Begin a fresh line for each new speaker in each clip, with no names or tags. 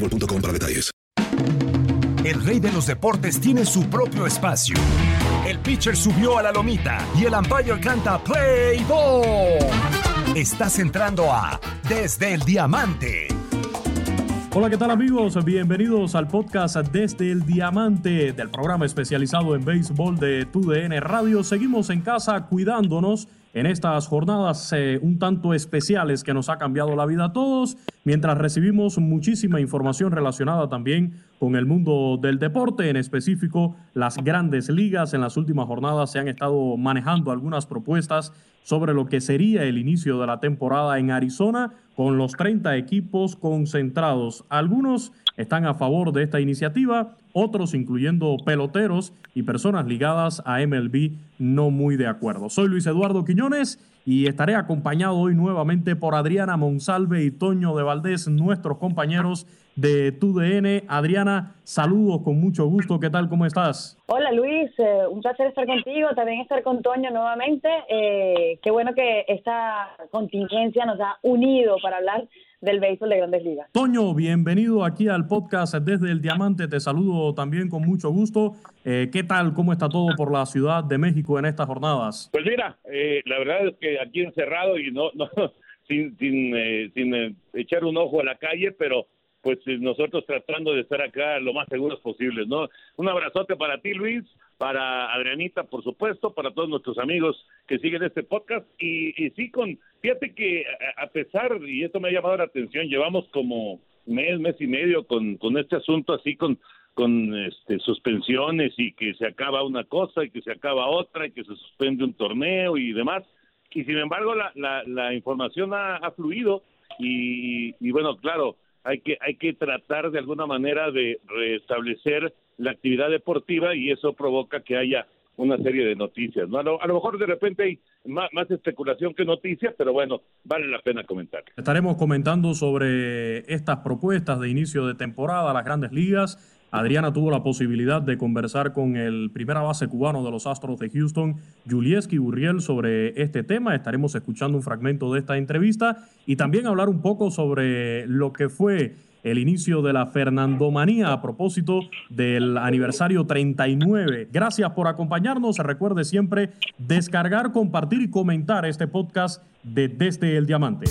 boostmobile.com para detalles.
El rey de los deportes tiene su propio espacio. El pitcher subió a la lomita y el umpire canta Play Ball. Estás entrando a Desde el Diamante.
Hola, ¿qué tal amigos? Bienvenidos al podcast Desde el Diamante del programa especializado en béisbol de TUDN Radio. Seguimos en casa cuidándonos en estas jornadas eh, un tanto especiales que nos ha cambiado la vida a todos, mientras recibimos muchísima información relacionada también con el mundo del deporte, en específico las grandes ligas. En las últimas jornadas se han estado manejando algunas propuestas sobre lo que sería el inicio de la temporada en Arizona con los 30 equipos concentrados. Algunos están a favor de esta iniciativa, otros, incluyendo peloteros y personas ligadas a MLB, no muy de acuerdo. Soy Luis Eduardo Quiñones y estaré acompañado hoy nuevamente por Adriana Monsalve y Toño de Valdés, nuestros compañeros de TUDN. Adriana, saludos con mucho gusto. ¿Qué tal? ¿Cómo estás?
Hola Luis, eh, un placer estar contigo, también estar con Toño nuevamente. Eh, qué bueno que esta contingencia nos ha unido para hablar del béisbol de grandes ligas.
Toño, bienvenido aquí al podcast desde el Diamante. Te saludo también con mucho gusto. Eh, ¿Qué tal? ¿Cómo está todo por la Ciudad de México en estas jornadas?
Pues mira, eh, la verdad es que aquí encerrado y no, no sin, sin, eh, sin eh, echar un ojo a la calle, pero pues eh, nosotros tratando de estar acá lo más seguros posibles, ¿no? Un abrazote para ti, Luis, para Adrianita, por supuesto, para todos nuestros amigos que siguen este podcast y, y sí con, fíjate que a, pesar, y esto me ha llamado la atención, llevamos como mes, mes y medio con, con este asunto así con con este, suspensiones y que se acaba una cosa y que se acaba otra y que se suspende un torneo y demás. Y sin embargo la, la, la información ha, ha fluido y, y bueno, claro, hay que, hay que tratar de alguna manera de restablecer la actividad deportiva y eso provoca que haya una serie de noticias. ¿no? A, lo, mejor de repente hay más, más, especulación que noticias, pero bueno, vale la pena comentar.
Estaremos comentando sobre estas propuestas de inicio de temporada, las grandes ligas. Adriana tuvo la posibilidad de conversar con el primera base cubano de los Astros de Houston, Julieski Burriel, sobre este tema. Estaremos escuchando un fragmento de esta entrevista y también hablar un poco sobre lo que fue el inicio de la Fernandomanía a propósito del aniversario 39. Gracias por acompañarnos. Recuerde siempre descargar, compartir y comentar este podcast de Desde el Diamante.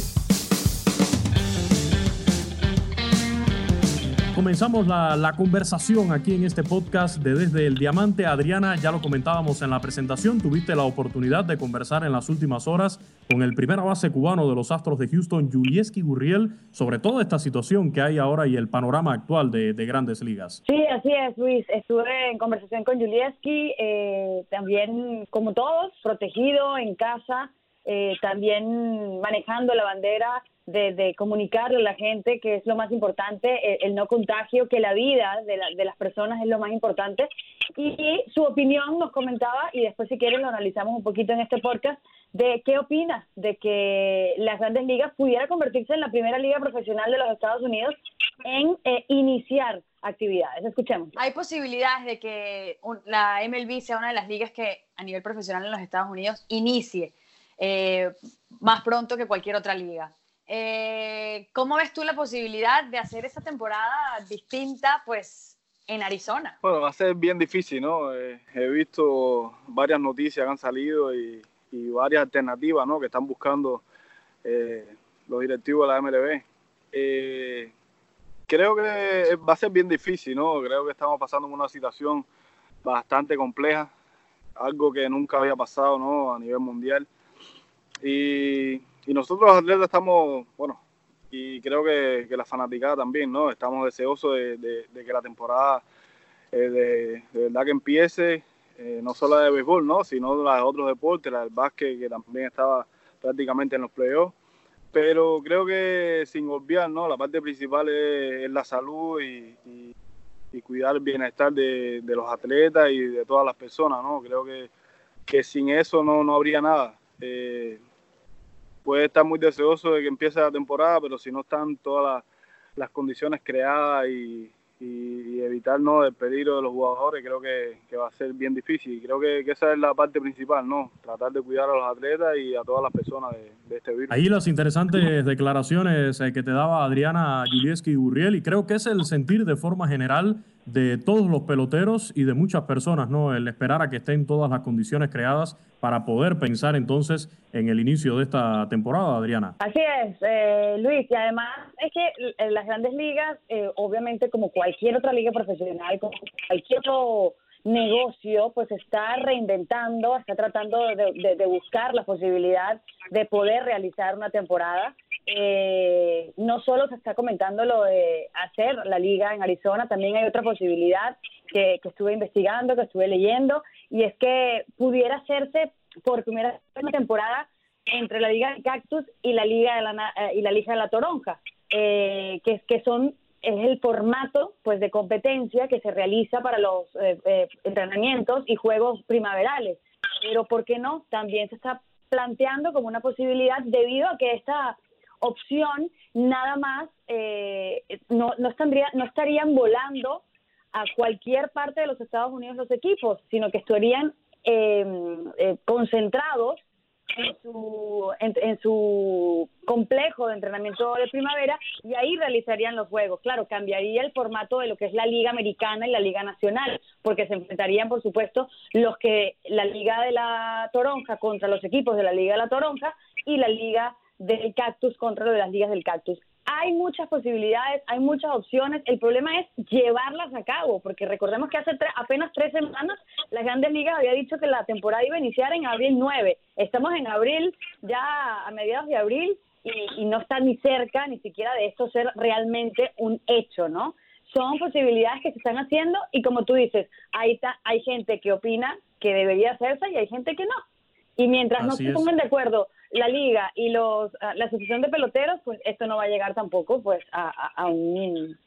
Comenzamos la, conversación aquí en este podcast de Desde el Diamante. Adriana, ya lo comentábamos en la presentación, tuviste la oportunidad de conversar en las últimas horas con el primera base cubano de los Astros de Houston, Julieski Gurriel, sobre toda esta situación que hay ahora y el panorama actual de, de grandes ligas.
Sí, así es, Luis. Estuve en conversación con Julieski, eh, también como todos, protegido en casa. Eh, también manejando la bandera de, comunicarle a la gente que es lo más importante, el, no contagio, que la vida de, de, las personas es lo más importante. Y, su opinión nos comentaba, y después si quieren lo analizamos un poquito en este podcast, de qué opina de que las grandes ligas pudiera convertirse en la primera liga profesional de los Estados Unidos en eh, iniciar actividades. Escuchemos.
Hay posibilidades de que la MLB sea una de las ligas que a nivel profesional en los Estados Unidos inicie eh, más pronto que cualquier otra liga. Eh, ¿Cómo ves tú la posibilidad de hacer esa temporada distinta, pues, en Arizona?
Bueno, va a ser bien difícil, ¿no? Eh, he visto varias noticias que han salido y, varias alternativas, ¿no? Que están buscando eh, los directivos de la MLB. creo que va a ser bien difícil, ¿no? Creo que estamos pasando una situación bastante compleja, algo que nunca había pasado, ¿no? A nivel mundial. Y nosotros los atletas estamos, bueno, y creo que, la fanaticada también, ¿no? Estamos deseosos de, que la temporada eh, de, verdad que empiece, eh, no solo la de béisbol, ¿no? Sino la de otros deportes, la del básquet, que también estaba prácticamente en los playoffs. Pero creo que sin olvidar, ¿no? La parte principal es, la salud y, cuidar el bienestar de, los atletas y de todas las personas, ¿no? Creo que, que sin eso no, no habría nada. Eh, puede estar muy deseoso de que empiece la temporada, pero si no están todas las, condiciones creadas y, evitar ¿no? el peligro de los jugadores, creo que, va a ser bien difícil. Y creo que, esa es la parte principal, ¿no? Tratar de cuidar a los atletas y a todas las personas de, este virus.
Ahí las interesantes declaraciones eh, que te daba Adriana Julieski Burriel, y creo que es el sentir de forma general de todos los peloteros y de muchas personas, ¿no? El esperar a que estén todas las condiciones creadas para poder pensar entonces en el inicio de esta temporada, Adriana.
Así es, eh, Luis, y además es que en las grandes ligas, eh, obviamente como cualquier otra liga profesional, como cualquier otro negocio, pues está reinventando, está tratando de buscar la posibilidad de poder realizar una temporada eh, no solo se está comentando lo de hacer la liga en Arizona, también hay otra posibilidad que, estuve investigando, que estuve leyendo, y es que pudiera hacerse por primera temporada entre la Liga de Cactus y la Liga de la, eh, y la Liga de la Toronja, eh, que, que son es el formato pues de competencia que se realiza para los eh, entrenamientos y juegos primaverales. Pero ¿por qué no? También se está planteando como una posibilidad debido a que esta opción, nada más eh, no, no, no estarían volando a cualquier parte de los Estados Unidos los equipos, sino que estarían em, eh, concentrados en su, en, su complejo de entrenamiento de primavera y ahí realizarían los juegos. Claro, cambiaría el formato de lo que es la Liga Americana y la Liga Nacional, porque se enfrentarían, por supuesto, los que la Liga de la Toronja contra los equipos de la Liga de la Toronja y la Liga del cactus contra lo de las ligas del cactus. Hay muchas posibilidades, hay muchas opciones. El problema es llevarlas a cabo, porque recordemos que hace apenas tres semanas las grandes ligas había dicho que la temporada iba a iniciar en abril 9. Estamos en abril, ya a mediados de abril, y, no está ni cerca ni siquiera de esto ser realmente un hecho, ¿no? Son posibilidades que se están haciendo y como tú dices, hay, hay gente que opina que debería hacerse y hay gente que no. Y mientras no se pongan de acuerdo la liga y los ah, la asociación de peloteros, pues esto no va a llegar tampoco pues a, a, un,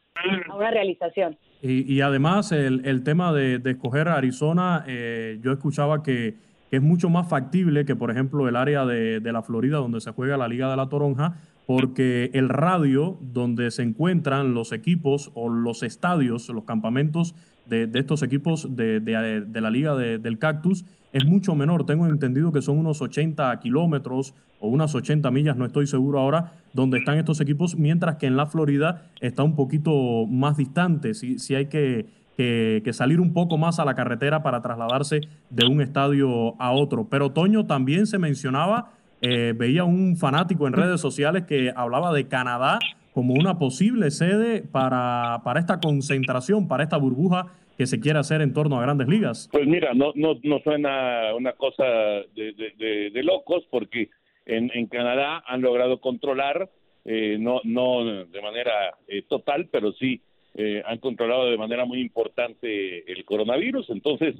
a una realización.
Y, y además el, el, tema de, de escoger Arizona, eh, yo escuchaba que, es mucho más factible que, por ejemplo, el área de, de, la Florida donde se juega la Liga de la Toronja, porque el radio donde se encuentran los equipos o los estadios, los campamentos de, de estos equipos de, de la Liga del Cactus, es mucho menor. Tengo entendido que son unos 80 kilómetros o unas 80 millas, no estoy seguro ahora, donde están estos equipos, mientras que en la Florida está un poquito más distante. Si, si hay que, que, salir un poco más a la carretera para trasladarse de un estadio a otro. Pero Toño también se mencionaba, eh, veía un fanático en redes sociales que hablaba de Canadá como una posible sede para, para esta concentración, para esta burbuja que se quiere hacer en torno a grandes ligas?
Pues mira, no, no, no suena una cosa de, locos porque en, en, Canadá han logrado controlar, eh, no, no de manera eh, total, pero sí eh, han controlado de manera muy importante el coronavirus. Entonces,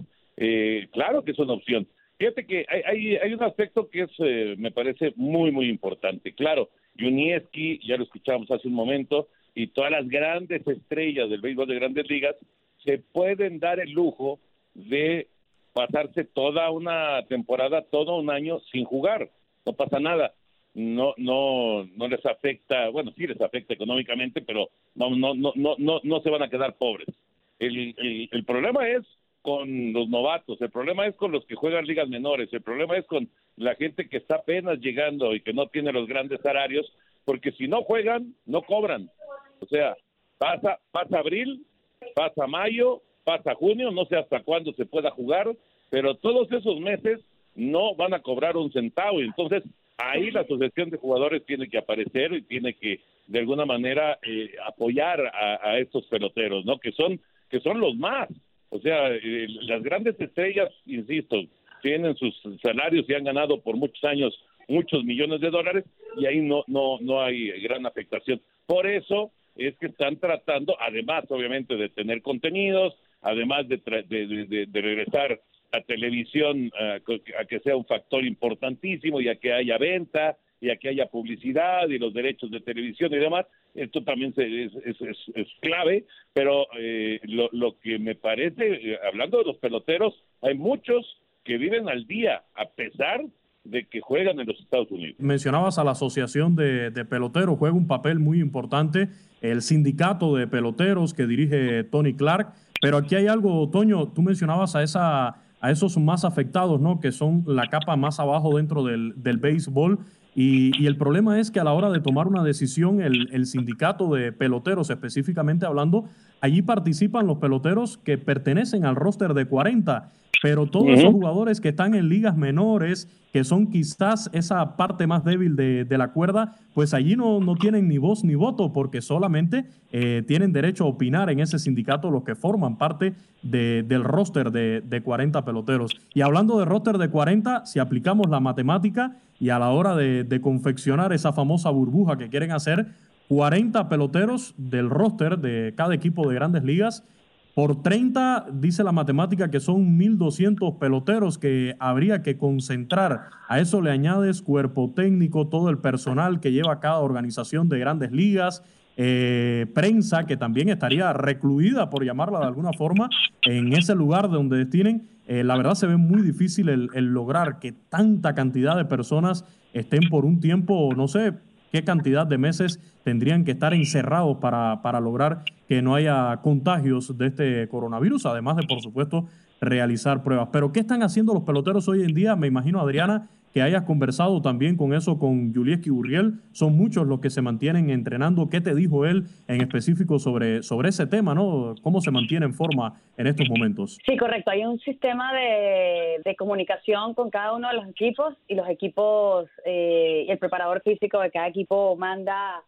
claro que es una opción. Fíjate que hay, hay, hay un aspecto que es, eh, me parece muy, muy importante. Claro, Junieski, ya lo escuchamos hace un momento, y todas las grandes estrellas del béisbol de grandes ligas se pueden dar el lujo de pasarse toda una temporada, todo un año sin jugar. No pasa nada. No, no, no les afecta, bueno, sí les afecta económicamente, pero no, no, no, no, no, no se van a quedar pobres. El, el problema es con los novatos, el problema es con los que juegan ligas menores, el problema es con la gente que está apenas llegando y que no tiene los grandes salarios, porque si no juegan, no cobran. O sea, pasa, pasa abril, pasa mayo, pasa junio, no sé hasta cuándo se pueda jugar, pero todos esos meses no van a cobrar un centavo y entonces ahí la asociación de jugadores tiene que aparecer y tiene que de alguna manera eh, apoyar a, a, estos peloteros, ¿no? Que son que son los más, o sea, eh, las grandes estrellas, insisto, tienen sus salarios y han ganado por muchos años muchos millones de dólares y ahí no no no hay gran afectación. Por eso es que están tratando, además obviamente de tener contenidos, además de, de, de, de regresar a televisión uh, a que sea un factor importantísimo y a que haya venta y a que haya publicidad y los derechos de televisión y demás, esto también es, es, es, clave, pero eh, lo, lo, que me parece, eh, hablando de los peloteros, hay muchos que viven al día, a pesar de que juegan en los Estados Unidos.
Mencionabas a la Asociación de, de, Peloteros, juega un papel muy importante, el sindicato de peloteros que dirige Tony Clark, pero aquí hay algo, Toño, tú mencionabas a esa a esos más afectados, ¿no? Que son la capa más abajo dentro del, del béisbol. Y, y, el problema es que a la hora de tomar una decisión, el, el, sindicato de peloteros, específicamente hablando, allí participan los peloteros que pertenecen al roster de 40, pero todos uh -huh. esos jugadores que están en ligas menores, que son quizás esa parte más débil de, de la cuerda, pues allí no, no, tienen ni voz ni voto, porque solamente eh, tienen derecho a opinar en ese sindicato los que forman parte de, del roster de, de 40 peloteros. Y hablando de roster de 40, si aplicamos la matemática y a la hora de, de confeccionar esa famosa burbuja que quieren hacer, 40 peloteros del roster de cada equipo de grandes ligas. Por 30, dice la matemática que son 1.200 peloteros que habría que concentrar. A eso le añades cuerpo técnico, todo el personal que lleva cada organización de grandes ligas, eh, prensa que también estaría recluida, por llamarla de alguna forma, en ese lugar donde destinen. Eh, la verdad se ve muy difícil el, el lograr que tanta cantidad de personas estén por un tiempo, no sé, qué cantidad de meses tendrían que estar encerrados para, para lograr que no haya contagios de este coronavirus, además de, por supuesto, realizar pruebas. Pero, ¿qué están haciendo los peloteros hoy en día? Me imagino, Adriana, que hayas conversado también con eso con Julieski Urriel. Son muchos los que se mantienen entrenando. ¿Qué te dijo él en específico sobre, sobre ese tema, no? ¿Cómo se mantiene en forma en estos momentos?
Sí, correcto. Hay un sistema de, de comunicación con cada uno de los equipos y los equipos, eh, el preparador físico de cada equipo manda a,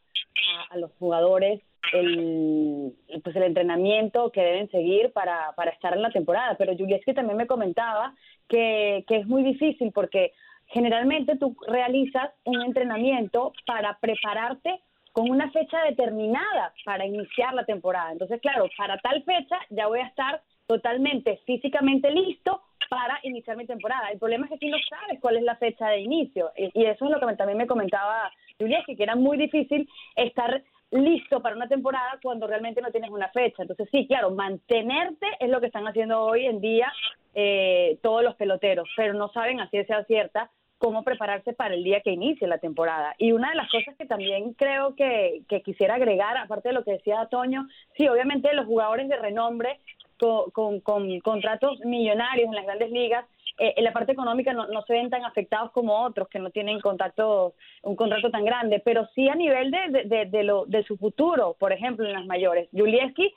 a los jugadores el, pues el entrenamiento que deben seguir para, para estar en la temporada. Pero Julieski también me comentaba que, que es muy difícil porque generalmente tú realizas un entrenamiento para prepararte con una fecha determinada para iniciar la temporada. Entonces, claro, para tal fecha ya voy a estar totalmente físicamente listo para iniciar mi temporada. El problema es que aquí no sabes cuál es la fecha de inicio. Y eso es lo que también me comentaba Julia, que era muy difícil estar listo para una temporada cuando realmente no tienes una fecha. Entonces, sí, claro, mantenerte es lo que están haciendo hoy en día eh, todos los peloteros, pero no saben a ciencia cierta cómo prepararse para el día que inicie la temporada. Y una de las cosas que también creo que, que quisiera agregar, aparte de lo que decía Toño, sí, obviamente los jugadores de renombre con, con, con contratos millonarios en las grandes ligas, eh, en la parte económica no, no, se ven tan afectados como otros que no tienen contacto, un contrato tan grande, pero sí a nivel de, de, de, lo, de su futuro, por ejemplo, en las mayores. Julieski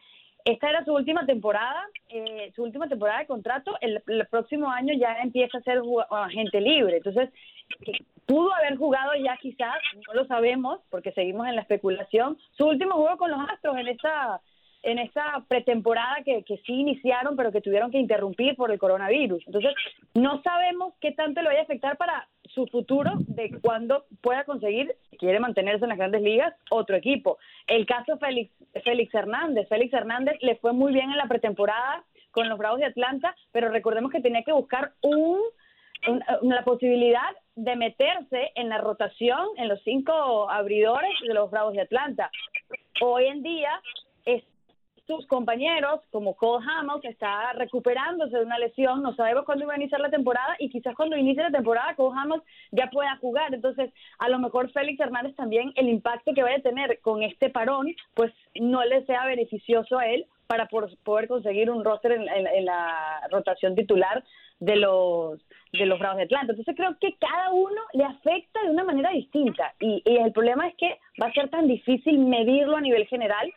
esta era su última temporada, eh, su última temporada de contrato. El, el, próximo año ya empieza a ser agente libre. Entonces, pudo haber jugado ya quizás, no lo sabemos porque seguimos en la especulación, su último juego con los Astros en esta en esta pretemporada que, que sí iniciaron, pero que tuvieron que interrumpir por el coronavirus. Entonces, no sabemos qué tanto le vaya a afectar para su futuro de cuándo pueda conseguir, si quiere mantenerse en las grandes ligas, otro equipo. El caso Félix, Félix Hernández. Félix Hernández le fue muy bien en la pretemporada con los Bravos de Atlanta, pero recordemos que tenía que buscar un la posibilidad de meterse en la rotación en los cinco abridores de los Bravos de Atlanta. Hoy en día, sus compañeros, como Cole Hamels, está recuperándose de una lesión, no sabemos cuándo va a iniciar la temporada y quizás cuando inicie la temporada Cole Hamels ya pueda jugar. Entonces, a lo mejor Félix Hernández también, el impacto que vaya a tener con este parón, pues no le sea beneficioso a él para poder conseguir un roster en la rotación titular de los de los Bravos de Atlanta. Entonces creo que cada uno le afecta de una manera distinta y, el problema es que va a ser tan difícil medirlo a nivel general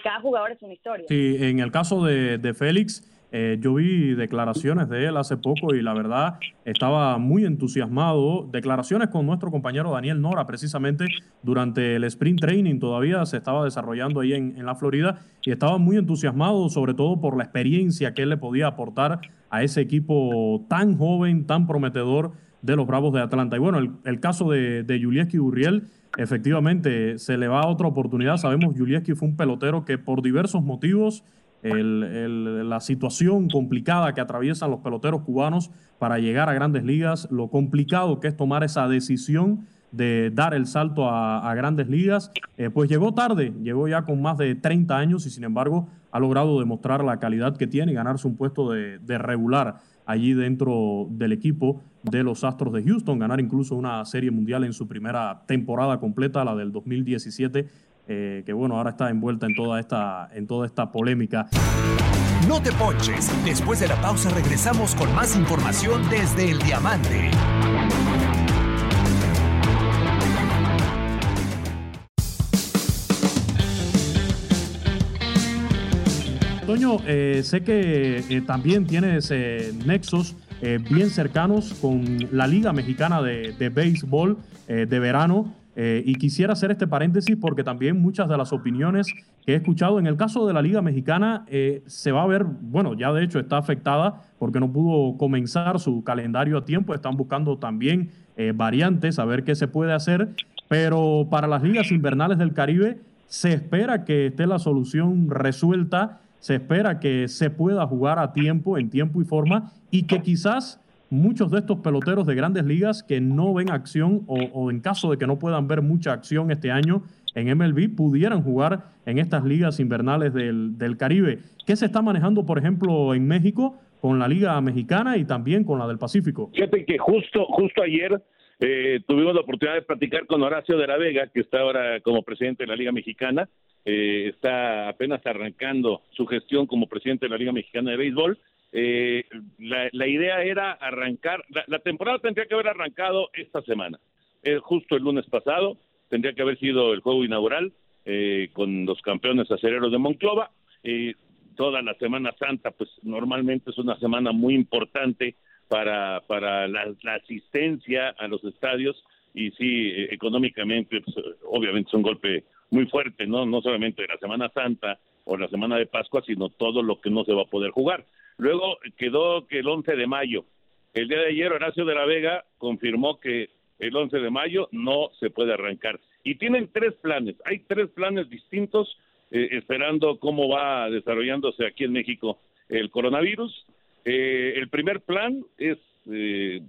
cada jugador es una historia.
Sí, en el caso de, de Félix, eh, yo vi declaraciones de él hace poco y la verdad estaba muy entusiasmado. Declaraciones con nuestro compañero Daniel Nora, precisamente durante el sprint training, todavía se estaba desarrollando ahí en, en la Florida y estaba muy entusiasmado, sobre todo por la experiencia que él le podía aportar a ese equipo tan joven, tan prometedor de los Bravos de Atlanta. Y bueno, el, caso de, de Julieski Urriel, efectivamente se le va a otra oportunidad. Sabemos, Julieski fue un pelotero que por diversos motivos la situación complicada que atraviesan los peloteros cubanos para llegar a grandes ligas, lo complicado que es tomar esa decisión de dar el salto a, grandes ligas, eh, pues llegó tarde, llegó ya con más de 30 años y sin embargo ha logrado demostrar la calidad que tiene y ganarse un puesto de, de regular allí dentro del equipo de los Astros de Houston, ganar incluso una serie mundial en su primera temporada completa, la del 2017 eh, que bueno, ahora está envuelta en toda, esta, en toda esta polémica.
No te ponches, después de la pausa regresamos con más información desde el Diamante.
Toño, eh, sé que eh, también tienes nexos bien cercanos con la Liga Mexicana de, de Béisbol de verano. Eh, y quisiera hacer este paréntesis porque también muchas de las opiniones que he escuchado en el caso de la Liga Mexicana eh, se va a ver, bueno, ya de hecho está afectada porque no pudo comenzar su calendario a tiempo, están buscando también eh, variantes, a ver qué se puede hacer, pero para las ligas invernales del Caribe se espera que esté la solución resuelta, se espera que se pueda jugar a tiempo, en tiempo y forma, y que quizás muchos de estos peloteros de grandes ligas que no ven acción o, en caso de que no puedan ver mucha acción este año en MLB pudieran jugar en estas ligas invernales del, Caribe. ¿Qué se está manejando, por ejemplo, en México con la Liga Mexicana y también con la del Pacífico?
Fíjate que justo, justo ayer eh, tuvimos la oportunidad de platicar con Horacio de la Vega, que está ahora como presidente de la Liga Mexicana. Eh, está apenas arrancando su gestión como presidente de la Liga Mexicana de Béisbol eh, la, idea era arrancar, la, temporada tendría que haber arrancado esta semana, eh, justo el lunes pasado, tendría que haber sido el juego inaugural eh, con los campeones acereros de Monclova. toda la Semana Santa, pues normalmente es una semana muy importante para, para la, asistencia a los estadios y sí, económicamente, pues, obviamente es un golpe muy fuerte, ¿no? No solamente de la Semana Santa o la Semana de Pascua, sino todo lo que no se va a poder jugar. Luego quedó que el 11 de mayo. El día de ayer Horacio de la Vega confirmó que el 11 de mayo no se puede arrancar. Y tienen tres planes. Hay tres planes distintos eh, esperando cómo va desarrollándose aquí en México el coronavirus. Eh, el primer plan es eh,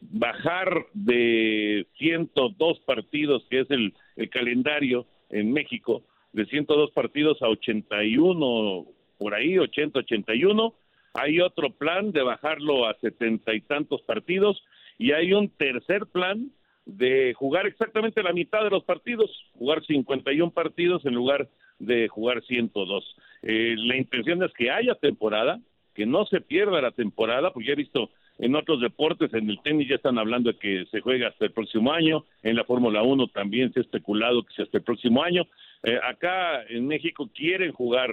bajar de 102 partidos, que es el, el calendario en México, de 102 partidos a 81 por ahí, 80, 81. Hay otro plan de bajarlo a setenta y tantos partidos y hay un tercer plan de jugar exactamente la mitad de los partidos, jugar 51 partidos en lugar de jugar 102. Eh, la intención es que haya temporada, que no se pierda la temporada, porque ya he visto en otros deportes, en el tenis ya están hablando de que se juega hasta el próximo año, en la Fórmula 1 también se ha especulado que sea hasta el próximo año. Eh, acá en México quieren jugar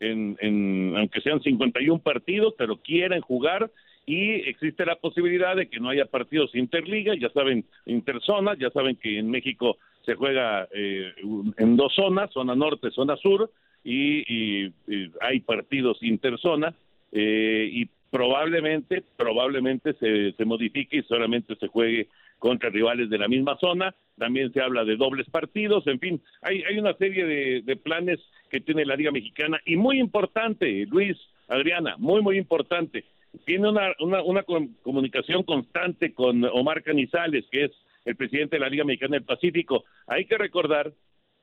en, aunque sean 51 partidos, pero quieren jugar y existe la posibilidad de que no haya partidos interliga, ya saben, interzonas, ya saben que en México se juega eh, en dos zonas, zona norte, zona sur, y, hay partidos interzona, eh, y probablemente, probablemente se, se modifique y solamente se juegue contra rivales de la misma zona, también se habla de dobles partidos, en fin, hay, hay una serie de, de planes que tiene la Liga Mexicana y muy importante, Luis, Adriana, muy, muy importante, tiene una, una, una comunicación constante con Omar Canizales, que es el presidente de la Liga Mexicana del Pacífico. Hay que recordar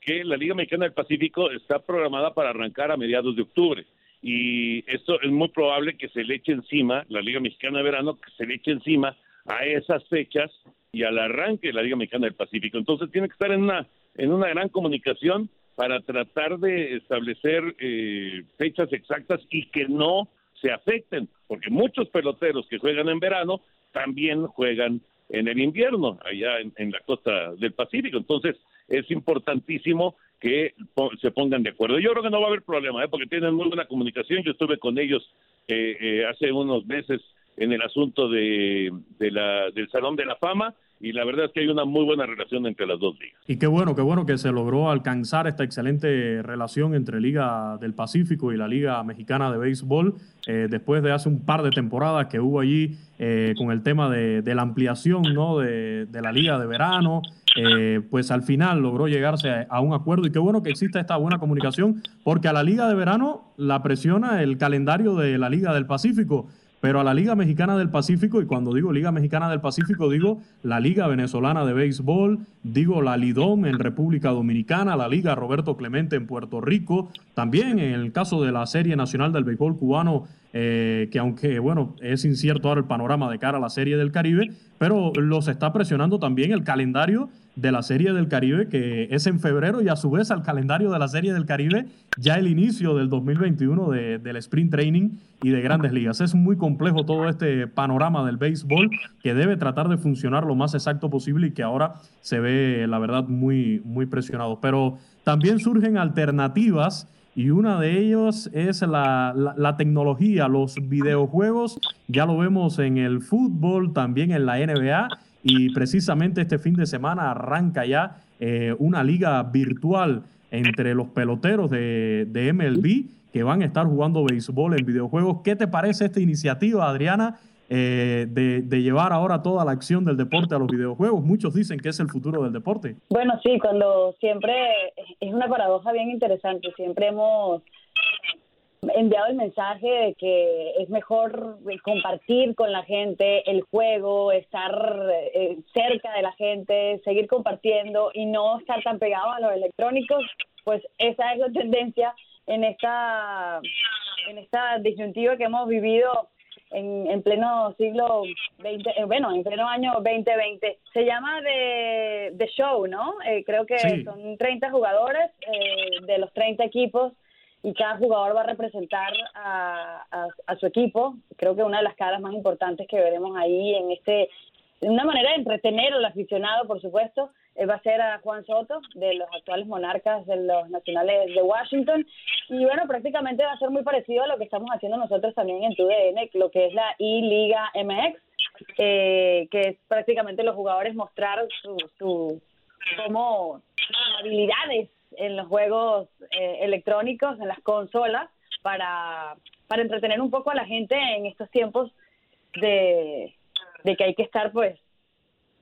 que la Liga Mexicana del Pacífico está programada para arrancar a mediados de octubre y esto es muy probable que se le eche encima, la Liga Mexicana de Verano, que se le eche encima a esas fechas y al arranque de la Liga Mexicana del Pacífico. Entonces tiene que estar en una, en una gran comunicación para tratar de establecer eh, fechas exactas y que no se afecten, porque muchos peloteros que juegan en verano también juegan en el invierno, allá en, la costa del Pacífico. Entonces, es importantísimo que se pongan de acuerdo. Yo creo que no va a haber problema, ¿eh? porque tienen muy buena comunicación. Yo estuve con ellos eh, eh, hace unos meses en el asunto de, de la, del Salón de la Fama y la verdad es que hay una muy buena relación entre las dos ligas.
Y qué bueno, qué bueno que se logró alcanzar esta excelente relación entre Liga del Pacífico y la Liga Mexicana de Béisbol eh, después de hace un par de temporadas que hubo allí eh, con el tema de, la ampliación ¿no? de, la Liga de Verano. Eh, pues al final logró llegarse a, a, un acuerdo. Y qué bueno que exista esta buena comunicación porque a la Liga de Verano la presiona el calendario de la Liga del Pacífico pero a la Liga Mexicana del Pacífico, y cuando digo Liga Mexicana del Pacífico, digo la Liga Venezolana de Béisbol, digo la Lidom en República Dominicana, la Liga Roberto Clemente en Puerto Rico, también en el caso de la Serie Nacional del Béisbol Cubano, eh, que aunque, bueno, es incierto ahora el panorama de cara a la Serie del Caribe, pero los está presionando también el calendario de la Serie del Caribe, que es en febrero, y a su vez al calendario de la Serie del Caribe, ya el inicio del 2021 de, del Sprint Training y de grandes ligas. Es muy complejo todo este panorama del béisbol que debe tratar de funcionar lo más exacto posible y que ahora se ve, la verdad, muy, muy presionado. Pero también surgen alternativas y una de ellas es la, la, tecnología, los videojuegos. Ya lo vemos en el fútbol, también en la NBA y precisamente este fin de semana arranca ya eh, una liga virtual entre los peloteros de, de, MLB que van a estar jugando béisbol en videojuegos. ¿Qué te parece esta iniciativa, Adriana, eh, de, llevar ahora toda la acción del deporte a los videojuegos? Muchos dicen que es el futuro del deporte.
Bueno, sí, cuando siempre es una paradoja bien interesante. Siempre hemos enviado el mensaje de que es mejor compartir con la gente el juego, estar eh, cerca de la gente, seguir compartiendo y no estar tan pegado a los electrónicos, pues esa es la tendencia en esta en esta disyuntiva que hemos vivido en, en pleno siglo XX, eh, bueno, en pleno año 2020. Se llama The, Show, ¿no? Eh, creo que son 30 jugadores de los 30 equipos y cada jugador va a representar a, su equipo. Creo que una de las caras más importantes que veremos ahí en este, una manera de entretener al aficionado, por supuesto, eh, va a ser a Juan Soto, de los actuales monarcas de los nacionales de Washington. Y bueno, prácticamente va a ser muy parecido a lo que estamos haciendo nosotros también en TUDN, lo que es la I-Liga MX, eh, que es prácticamente los jugadores mostrar su, su como habilidades en los juegos eh, electrónicos, en las consolas, para, para entretener un poco a la gente en estos tiempos de, que hay que estar, pues,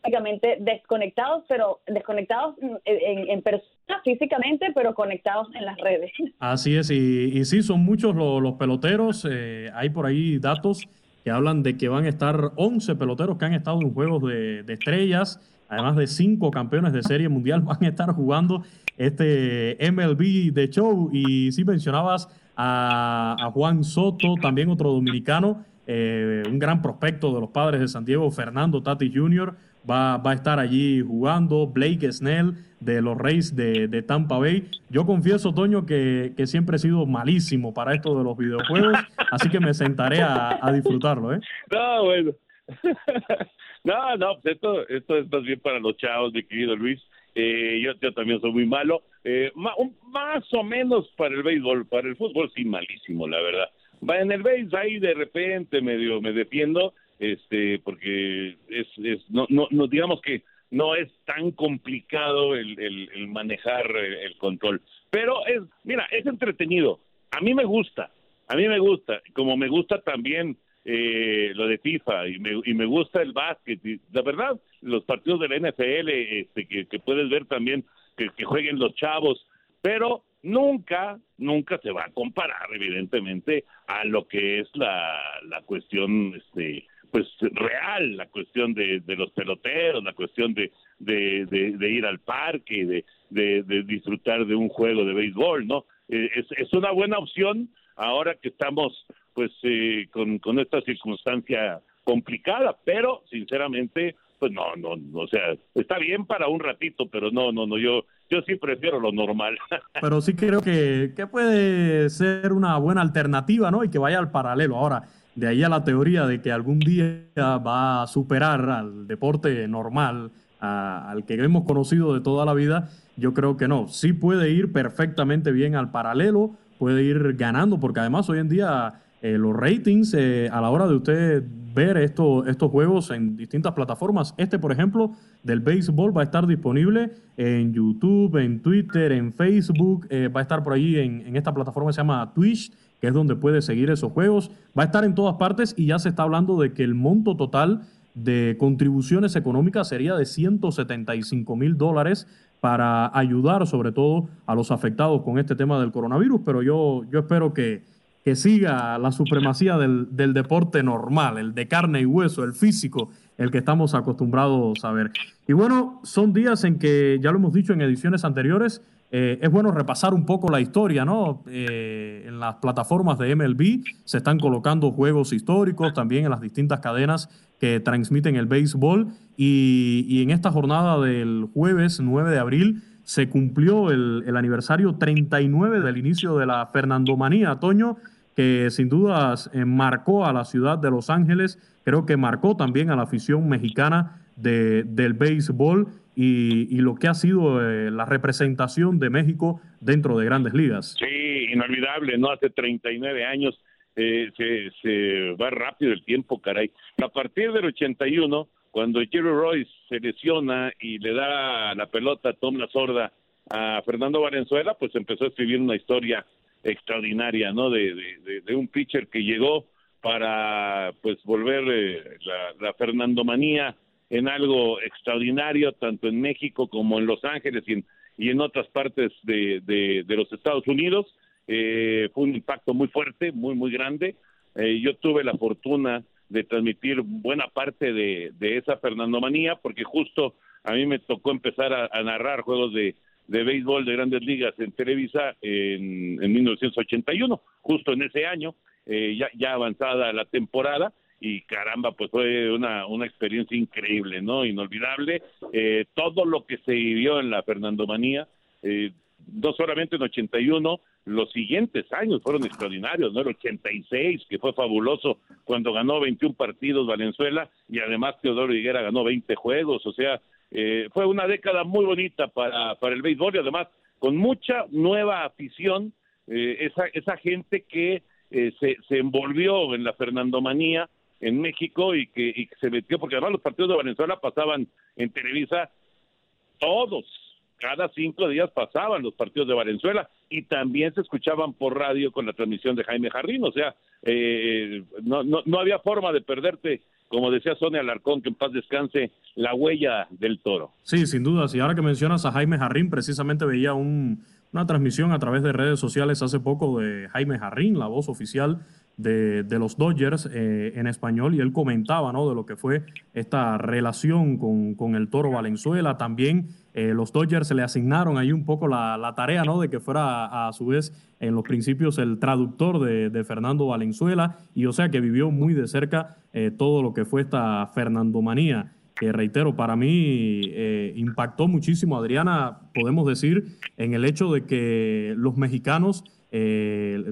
prácticamente desconectados, pero desconectados en, persona físicamente, pero conectados en las redes.
Así es, y, y sí, son muchos los, peloteros. Eh, hay por ahí datos que hablan de que van a estar 11 peloteros que han estado en juegos de, de estrellas, además de cinco campeones de serie mundial, van a estar jugando este MLB de show. Y si mencionabas a, Juan Soto, también otro dominicano, eh, un gran prospecto de los padres de San Diego, Fernando Tati Jr., va, va a estar allí jugando. Blake Snell de los Reyes de, Tampa Bay. Yo confieso, Toño, que, siempre he sido malísimo para esto de los videojuegos, así que me sentaré a, disfrutarlo. ¿eh?
No, bueno. no, no, pues esto, esto es más bien para los chavos, mi querido Luis. Eh, yo, yo, también soy muy malo, eh, más, o menos para el béisbol, para el fútbol sí malísimo, la verdad. En el béisbol ahí de repente medio me defiendo, este, porque es, es no, no, no, digamos que no es tan complicado el, el, manejar el, control, pero es, mira, es entretenido. A mí me gusta, a mí me gusta, como me gusta también eh, lo de FIFA y me, y me gusta el básquet. Y, la verdad, los partidos de la NFL este, que, puedes ver también que, jueguen los chavos, pero nunca, nunca se va a comparar, evidentemente, a lo que es la, la cuestión, este, pues real, la cuestión de, de los peloteros, la cuestión de, de, ir al parque, de, disfrutar de un juego de béisbol, ¿no? Eh, es, es una buena opción ahora que estamos, pues, eh, con, con esta circunstancia complicada, pero sinceramente pues no, no, no, o sea, está bien para un ratito, pero no, no, no, yo, yo sí prefiero lo normal.
pero sí creo que, que puede ser una buena alternativa, ¿no? Y que vaya al paralelo. Ahora, de ahí a la teoría de que algún día va a superar al deporte normal, al que hemos conocido de toda la vida, yo creo que no. Sí puede ir perfectamente bien al paralelo, puede ir ganando, porque además hoy en día eh, los ratings eh, a la hora de usted ver estos juegos en distintas plataformas. Este, por ejemplo, del béisbol va a estar disponible en YouTube, en Twitter, en Facebook, eh, va a estar por ahí en, en, esta plataforma que se llama Twitch, que es donde puede seguir esos juegos. Va a estar en todas partes y ya se está hablando de que el monto total de contribuciones económicas sería de 175 mil dólares para ayudar sobre todo a los afectados con este tema del coronavirus, pero yo, yo espero que que siga la supremacía del, deporte normal, el de carne y hueso, el físico, el que estamos acostumbrados a ver. Y bueno, son días en que, ya lo hemos dicho en ediciones anteriores, eh, es bueno repasar un poco la historia, ¿no? Eh, en las plataformas de MLB se están colocando juegos históricos, también en las distintas cadenas que transmiten el béisbol. Y, y en esta jornada del jueves 9 de abril, se cumplió el, el, aniversario 39 del inicio de la Fernandomanía, Toño, que sin dudas eh, marcó a la ciudad de Los Ángeles, creo que marcó también a la afición mexicana de, del béisbol y, lo que ha sido eh, la representación de México dentro de grandes ligas.
Sí, inolvidable, ¿no? Hace 39 años eh, se, se va rápido el tiempo, caray. A partir del 81, cuando Jerry Royce se lesiona y le da la pelota Tom La Sorda a Fernando Valenzuela, pues empezó a escribir una historia extraordinaria, ¿no? De, un pitcher que llegó para, pues, volver eh, la, Fernandomanía en algo extraordinario, tanto en México como en Los Ángeles y en, otras partes de, de, los Estados Unidos. Eh, fue un impacto muy fuerte, muy, muy grande. Eh, yo tuve la fortuna de transmitir buena parte de, de esa Fernandomanía, porque justo a mí me tocó empezar a narrar juegos de, de béisbol de grandes ligas en Televisa en, en 1981, justo en ese año, eh, ya, ya avanzada la temporada, y caramba, pues fue una, una experiencia increíble, ¿no? Inolvidable. Eh, todo lo que se vivió en la Fernandomanía, eh, no solamente en 81, los siguientes años fueron extraordinarios, ¿no? El 86, que fue fabuloso cuando ganó 21 partidos Valenzuela y además Teodoro Higuera ganó 20 juegos, o sea, eh, fue una década muy bonita para, para el béisbol y además con mucha nueva afición, eh, esa, esa gente que eh, se, se envolvió en la Fernandomanía en México y que, y que se metió, porque además los partidos de Venezuela pasaban en Televisa todos, cada cinco días pasaban los partidos de Valenzuela y también se escuchaban por radio con la transmisión de Jaime Jarrín, o sea, no, no, no había forma de perderte como decía Sonia Alarcón, que en paz descanse, la huella del toro.
Sí, sin duda. Y ahora que mencionas a Jaime Jarrín, precisamente veía una transmisión a través de redes sociales hace poco de Jaime Jarrín, la voz oficial de, los Dodgers eh, en español, y él comentaba ¿no? de lo que fue esta relación con, con el toro Valenzuela. También eh, los Dodgers se le asignaron ahí un poco la, la tarea ¿no? de que fuera a, su vez en los principios el traductor de, Fernando Valenzuela y o sea que vivió muy de cerca eh, todo lo que fue esta Fernandomanía que reitero, para mí eh, impactó muchísimo, Adriana, podemos decir, en el hecho de que los mexicanos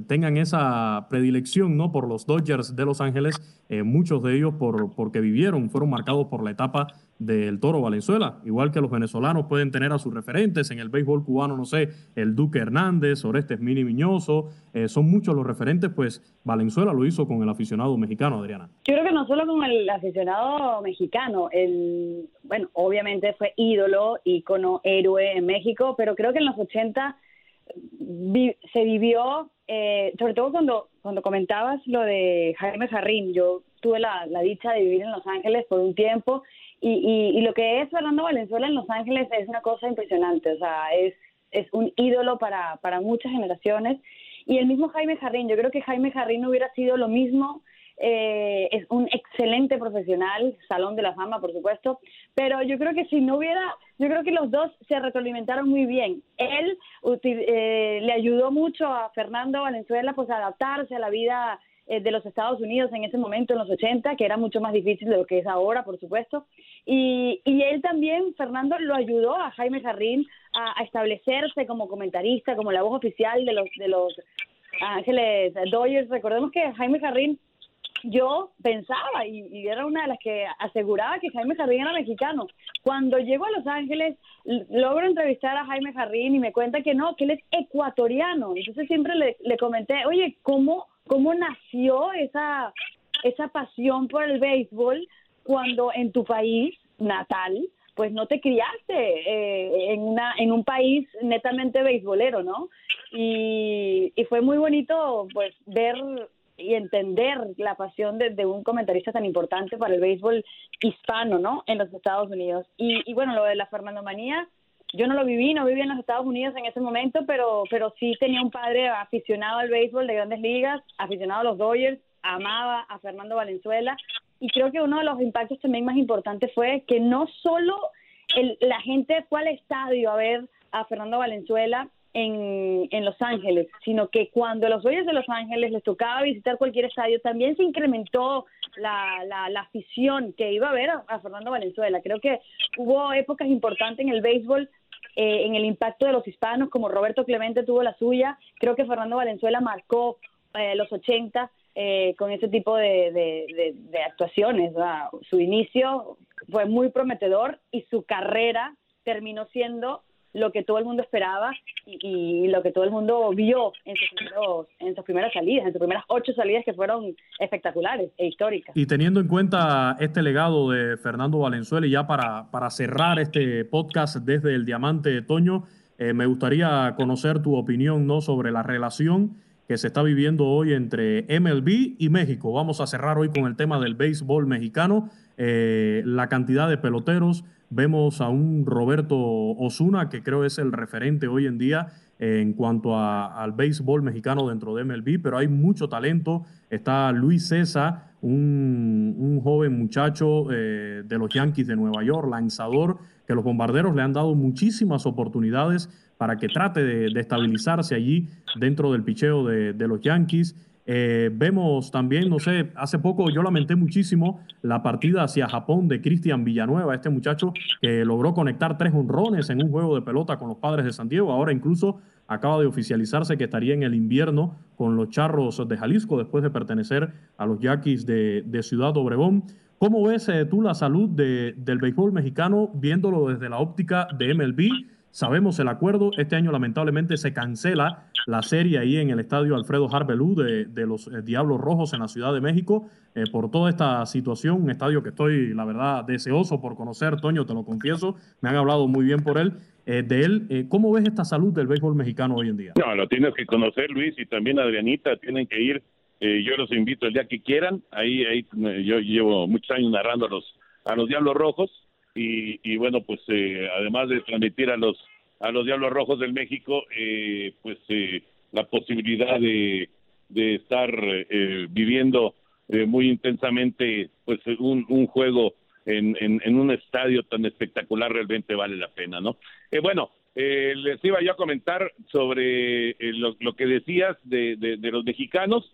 tengan esa predilección ¿no? por los Dodgers de Los Ángeles, muchos de ellos por, porque vivieron, fueron marcados por la etapa del Toro Valenzuela, igual que los venezolanos pueden tener a sus referentes en el béisbol cubano, no sé, el Duque Hernández, Orestes Mini Miñoso, eh, son muchos los referentes, pues Valenzuela lo hizo con el aficionado mexicano, Adriana.
Yo creo que no solo con el aficionado mexicano, el, bueno, obviamente fue ídolo, ícono, héroe en México, pero creo que en los 80 se vivió, eh, sobre todo cuando, cuando comentabas lo de Jaime Jarrín, yo tuve la, la dicha de vivir en Los Ángeles por un tiempo y, y, lo que es Fernando Valenzuela en Los Ángeles es una cosa impresionante, o sea, es es un ídolo para, para muchas generaciones. Y el mismo Jaime Jarrín, yo creo que Jaime Jarrín hubiera sido lo mismo eh, es un excelente profesional, Salón de la Fama, por supuesto, pero yo creo que si no hubiera, yo creo que los dos se retroalimentaron muy bien. Él eh, le ayudó mucho a Fernando Valenzuela pues a adaptarse a la vida de los Estados Unidos en ese momento, en los 80, que era mucho más difícil de lo que es ahora, por supuesto. Y, y él también, Fernando, lo ayudó a Jaime Jarrín a, a, establecerse como comentarista, como la voz oficial de los, de los Ángeles Dodgers. Recordemos que Jaime Jarrín yo pensaba y, era una de las que aseguraba que Jaime Jardín era mexicano. Cuando llego a Los Ángeles, logro entrevistar a Jaime Jardín y me cuenta que no, que él es ecuatoriano. Entonces siempre le, le comenté, oye, ¿cómo, ¿cómo nació esa, esa pasión por el béisbol cuando en tu país natal pues no te criaste eh, en una en un país netamente beisbolero, ¿no? Y, fue muy bonito pues ver y entender la pasión de, un comentarista tan importante para el béisbol hispano, ¿no? En los Estados Unidos. Y, bueno, lo de la Fernando Manía, yo no lo viví, no viví en los Estados Unidos en ese momento, pero, pero sí tenía un padre aficionado al béisbol de grandes ligas, aficionado a los Dodgers, amaba a Fernando Valenzuela. Y creo que uno de los impactos también más importantes fue que no solo la gente fue al estadio a ver a Fernando Valenzuela, en, en Los Ángeles, sino que cuando los Dodgers de Los Ángeles les tocaba visitar cualquier estadio, también se incrementó la, la, afición que iba a ver a, Fernando Valenzuela. Creo que hubo épocas importantes en el béisbol eh, en el impacto de los hispanos, como Roberto Clemente tuvo la suya. Creo que Fernando Valenzuela marcó eh, los 80 eh, con ese tipo de, de actuaciones. Su inicio fue muy prometedor y su carrera terminó siendo lo que todo el mundo esperaba y, lo que todo el mundo vio en sus, en sus primeras salidas, en sus primeras ocho salidas que fueron espectaculares e históricas.
Y teniendo en cuenta este legado de Fernando Valenzuela, y ya para, para cerrar este podcast desde el Diamante Toño, eh, me gustaría conocer tu opinión ¿no? sobre la relación que se está viviendo hoy entre MLB y México. Vamos a cerrar hoy con el tema del béisbol mexicano, eh, la cantidad de peloteros, Vemos a un Roberto Osuna, que creo es el referente hoy en día en cuanto al béisbol mexicano dentro de MLB, pero hay mucho talento. Está Luis César, un, joven muchacho eh, de los Yankees de Nueva York, lanzador, que los bombarderos le han dado muchísimas oportunidades para que trate de, estabilizarse allí dentro del picheo de, los Yankees. Eh, vemos también, no sé, hace poco yo lamenté muchísimo la partida hacia Japón de Cristian Villanueva, este muchacho que logró conectar tres honrones en un juego de pelota con los padres de San Diego. Ahora incluso acaba de oficializarse que estaría en el invierno con los Charros de Jalisco después de pertenecer a los Yaquis de, Ciudad Obregón. ¿Cómo ves eh, tú la salud del béisbol mexicano viéndolo desde la óptica de MLB? Sabemos el acuerdo, este año lamentablemente se cancela la serie ahí en el estadio Alfredo Harbelú de, de los eh, Diablos Rojos en la Ciudad de México eh, por toda esta situación, un estadio que estoy, la verdad, deseoso por conocer, Toño, te lo confieso, me han hablado muy bien por él. Eh, de él, ¿cómo ves esta salud del béisbol mexicano hoy en día?
No, lo tienes que conocer, Luis, y también Adrianita, tienen que ir, yo los invito el día que quieran, ahí, ahí yo llevo muchos años narrando a los, a los Diablos Rojos, y, bueno, pues eh, además de transmitir a los a los Diablos Rojos del México, eh, pues eh, la posibilidad de, de estar viviendo muy intensamente pues un, juego en, un estadio tan espectacular realmente vale la pena, ¿no? bueno, les iba yo a comentar sobre lo, que decías de, de, de los mexicanos.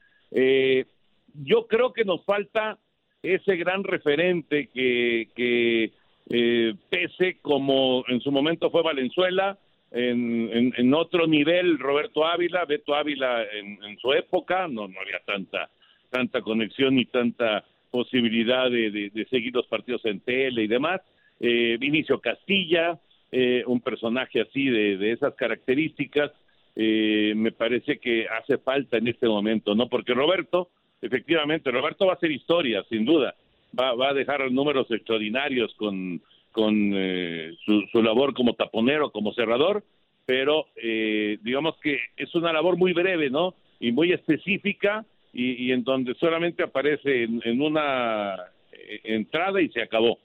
yo creo que nos falta ese gran referente que, que eh, pese como en su momento fue Valenzuela, en, en, otro nivel Roberto Ávila, Beto Ávila en, su época, no, no había tanta, tanta conexión ni tanta posibilidad de, seguir los partidos en tele y demás. Eh, Vinicio Castilla, eh, un personaje así de, de esas características, eh, me parece que hace falta en este momento, ¿no? Porque Roberto, efectivamente, Roberto va a hacer historia, sin duda, va, va a dejar números extraordinarios con, con eh, su, labor como taponero, como cerrador, pero eh, digamos que es una labor muy breve, ¿no? Y muy específica y, en donde solamente aparece en, una eh, entrada y se acabó.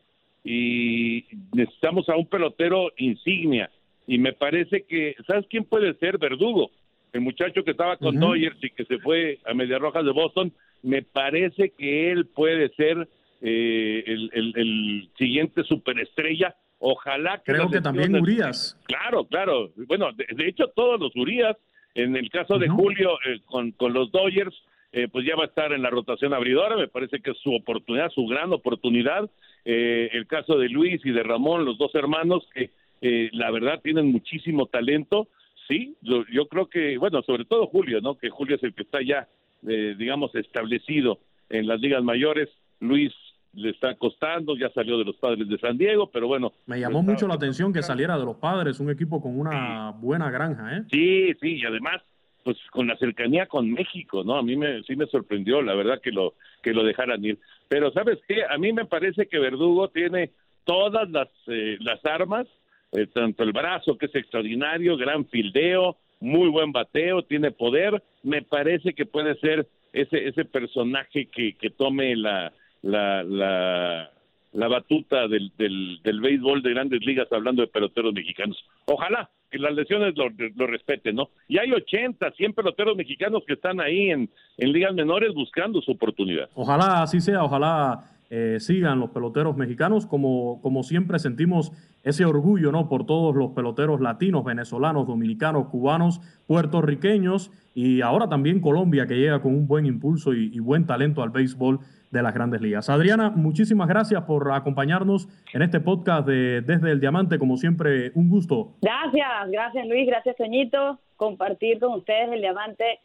Y necesitamos a un pelotero insignia, y me parece que, ¿sabes quién puede ser? Verdugo, el muchacho que estaba con Dodgers y que se fue a Medias Rojas de Boston, me parece que él puede ser eh, el, el, el siguiente superestrella. Ojalá que
Creo que también Urias.
Claro, claro. Bueno, de, de hecho todos los Urias, en el caso de Julio eh, con, con los Dodgers, eh, pues ya va a estar en la rotación abridora, me parece que es su oportunidad, su gran oportunidad. Eh, el caso de Luis y de Ramón, los dos hermanos, que eh, la verdad tienen muchísimo talento. Sí, yo, yo creo que, bueno, sobre todo Julio, ¿no? Que Julio es el que está ya, eh, digamos, establecido en las ligas mayores. Luis le está costando, ya salió de los padres de San Diego, pero bueno.
Me llamó mucho la atención que saliera de los padres, un equipo con una buena granja, ¿eh?
Sí, sí, y además, pues con la cercanía con México, ¿no? A mí me, sí me sorprendió, la verdad, que lo, que lo dejaran ir. Pero, ¿sabes qué? A mí me parece que Verdugo tiene todas las, eh, las armas, eh, tanto el brazo, que es extraordinario, gran fildeo, muy buen bateo, tiene poder. Me parece que puede ser ese, ese personaje que, que tome la, la, la, la batuta del, del, del béisbol de grandes ligas hablando de peloteros mexicanos. Ojalá que las lesiones lo, respeten, ¿no? Y hay 80, 100 peloteros mexicanos que están ahí en, en ligas menores buscando su oportunidad.
Ojalá así sea, ojalá eh, sigan los peloteros mexicanos, como, como siempre sentimos ese orgullo, ¿no? Por todos los peloteros latinos, venezolanos, dominicanos, cubanos, puertorriqueños y ahora también Colombia, que llega con un buen impulso y, buen talento al béisbol de las grandes ligas. Adriana, muchísimas gracias por acompañarnos en este podcast de Desde el Diamante, como siempre, un gusto.
Gracias, gracias Luis, gracias Toñito. Compartir con ustedes el diamante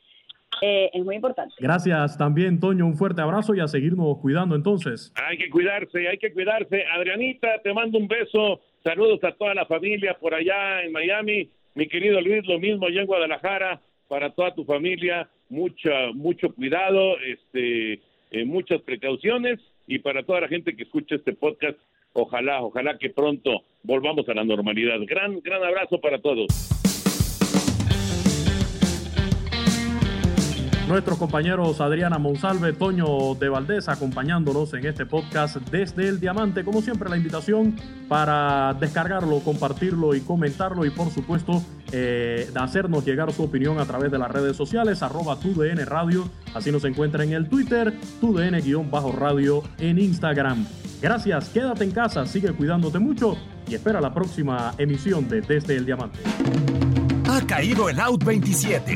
eh, es muy importante.
Gracias también, Toño, un fuerte abrazo y a seguirnos cuidando entonces.
Hay que cuidarse, hay que cuidarse. Adrianita, te mando un beso. Saludos a toda la familia por allá en Miami. Mi querido Luis, lo mismo allá en Guadalajara. Para toda tu familia, mucha, mucho cuidado, este, eh, muchas precauciones. Y para toda la gente que escucha este podcast, ojalá, ojalá que pronto volvamos a la normalidad. Gran, gran abrazo para todos.
Nuestros compañeros Adriana Monsalve, Toño de Valdés acompañándonos en este podcast desde el Diamante. Como siempre, la invitación para descargarlo, compartirlo y comentarlo y por supuesto eh, hacernos llegar su opinión a través de las redes sociales, arroba TUDN Radio, así nos encuentra en el Twitter, TUDN-radio en Instagram. Gracias, quédate en casa, sigue cuidándote mucho y espera la próxima emisión de Desde el Diamante.
Ha caído el Out 27.